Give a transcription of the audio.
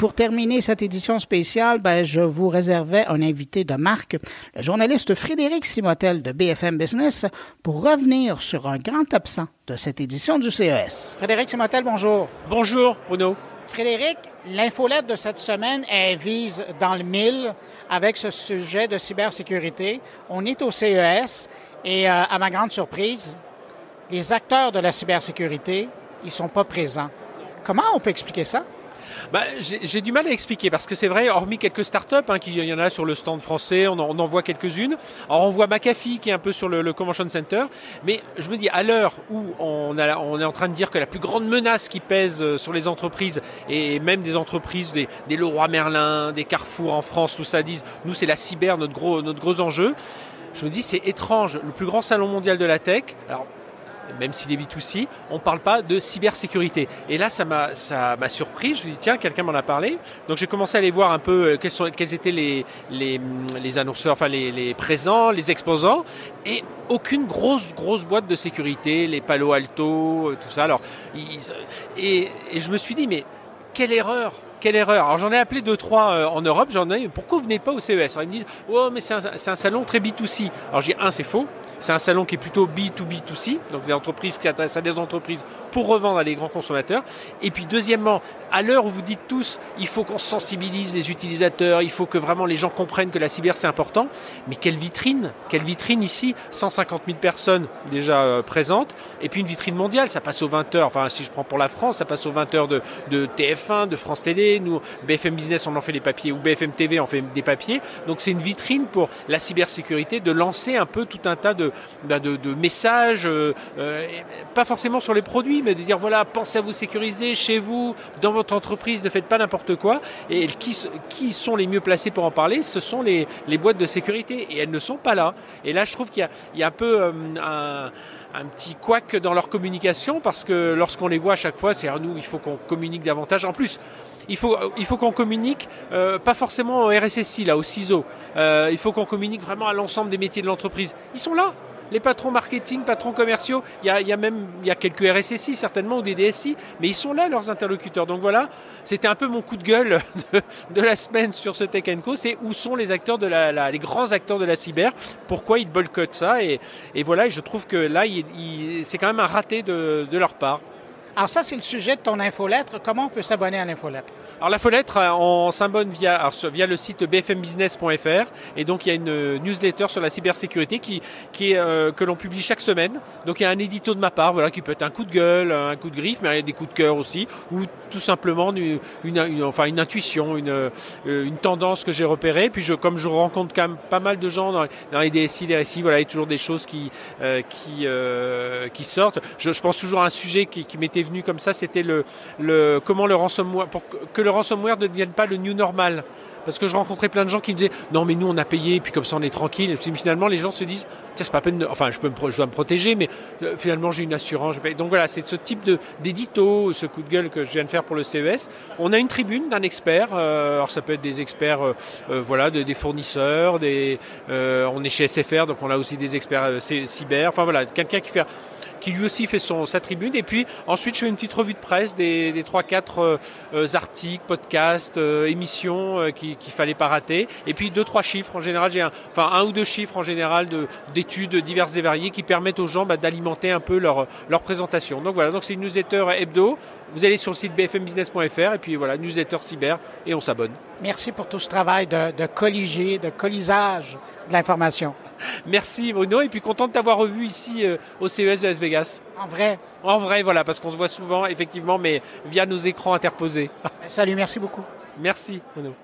pour terminer cette édition spéciale, ben, je vous réservais un invité de marque, le journaliste Frédéric Simotel de BFM Business, pour revenir sur un grand absent de cette édition du CES. Frédéric Simotel, bonjour. Bonjour, Bruno. Frédéric, l'infolette de cette semaine, elle vise dans le mille avec ce sujet de cybersécurité. On est au CES et euh, à ma grande surprise, les acteurs de la cybersécurité, ils sont pas présents. Comment on peut expliquer ça? Bah, j'ai du mal à expliquer parce que c'est vrai, hormis quelques startups, hein, il y en a sur le stand français, on en, voit quelques-unes. Alors on voit McAfee qui est un peu sur le, Convention Center, mais je me dis à l'heure où on, est en train de dire que la plus grande menace qui pèse euh, sur les entreprises et même des entreprises, des, Leroy Merlin, des Carrefour en France, tout ça disent, nous c'est la cyber notre gros notre gros enjeu. Je me dis c'est étrange, le plus grand salon mondial de la tech. Même s'il est B2C, on ne parle pas de cybersécurité. Et là, ça m'a, surpris. Je me dis, tiens, quelqu'un m'en a parlé. Donc j'ai commencé à aller voir un peu euh, quels, sont, quels étaient les, les, les annonceurs, enfin les, les, présents, les exposants. Et aucune grosse, grosse boîte de sécurité, les Palo Alto, euh, tout ça. Alors, et, et je me suis dit, mais quelle erreur quelle erreur Alors j'en ai appelé deux trois euh, en Europe. J'en ai. Pourquoi vous venez pas au CES Ils me disent oh mais c'est un, un, salon très B2C. Alors j'ai un c'est faux. C'est un salon qui est plutôt B2B2C, donc des entreprises qui s'adressent à des entreprises pour revendre à des grands consommateurs. Et puis deuxièmement, à l'heure où vous dites tous, il faut qu'on sensibilise les utilisateurs, il faut que vraiment les gens comprennent que la cyber c'est important. Mais quelle vitrine Quelle vitrine ici? 150 000 personnes déjà euh, présentes, et puis une vitrine mondiale, ça passe aux 20 heures. Enfin, si je prends pour la France, ça passe aux 20 heures de, de TF1, de France Télé. Nous, BFM Business, on en fait des papiers, ou BFM TV, on fait des papiers. Donc c'est une vitrine pour la cybersécurité de lancer un peu tout un tas de bah, de, messages, euh, euh, pas forcément sur les produits, mais de dire voilà, pensez à vous sécuriser chez vous, dans votre entreprise, ne faites pas n'importe quoi. Et qui, sont les mieux placés pour en parler Ce sont les, boîtes de sécurité, et elles ne sont pas là. Et là, je trouve qu'il y, a un peu euh, un petit couac dans leur communication parce que lorsqu'on les voit à chaque fois, c'est à nous, il faut qu'on communique davantage. En plus, il faut, il faut qu'on communique, euh, pas forcément au RSSI, là, au CISO. Euh, il faut qu'on communique vraiment à l'ensemble des métiers de l'entreprise. Ils sont là les patrons marketing, patrons commerciaux, il y a, même y a quelques RSSI certainement ou des DSI, mais ils sont là leurs interlocuteurs. Donc voilà, c'était un peu mon coup de gueule de, la semaine sur ce Tech Co. C'est où sont les acteurs de la, les grands acteurs de la cyber Pourquoi ils boycottent ça et, voilà, je trouve que là, c'est quand même un raté de, de leur part. Alors ça, c'est le sujet de ton infolettre. Comment on peut s'abonner à l'infolettre? Alors l'infolettre, euh, on s'abonne via, via le site bfmbusiness.fr et donc il y a une newsletter sur la cybersécurité qui, qui est, euh, que l'on publie chaque semaine. Donc il y a un édito de ma part, voilà, qui peut être un coup de gueule, un coup de griffe, mais il y a des coups de cœur aussi, ou tout simplement une, une, enfin une intuition, une, euh, une tendance que j'ai repérée. Puis je, comme je rencontre quand même pas mal de gens dans, dans les DSI, les RSI, voilà, il y a toujours des choses qui, qui, qui sortent. Je, je, pense toujours à un sujet qui, qui m'était venu comme ça, c'était le, le comment le ransomware, pour que le le ransomware ne devienne pas le new normal. Parce que je rencontrais plein de gens qui me disaient non mais nous on a payé et puis comme ça on est tranquille. Et finalement les gens se disent c'est pas peine de... enfin je peux me, je dois me protéger mais euh, finalement j'ai une assurance. Donc voilà c'est ce type de d'édito, ce coup de gueule que je viens de faire pour le CES. On a une tribune d'un expert. Euh, alors ça peut être des experts euh, voilà des fournisseurs, des on est chez SFR donc on a aussi des experts cyber. Enfin voilà quelqu'un qui fait qui lui aussi fait sa tribune. Et puis ensuite, je fais une petite revue de presse des, des 3-4 euh, euh, articles, podcasts, émissions qu'il qui fallait pas rater. Et puis deux, trois chiffres en général. J'ai un, enfin un ou deux chiffres en général d'études diverses et variées qui permettent aux gens bah, d'alimenter un peu leur, leur présentation. Donc voilà, donc c'est une newsletter hebdo. Vous allez sur le site bfmbusiness.fr et puis voilà, newsletter cyber et on s'abonne. Merci pour tout ce travail de, de colliger, de collisage de l'information. Merci Bruno, et puis content de t'avoir revu ici euh, au CES de Las Vegas. En vrai En vrai, voilà, parce qu'on se voit souvent, effectivement, mais via nos écrans interposés. Salut, merci beaucoup. Merci Bruno.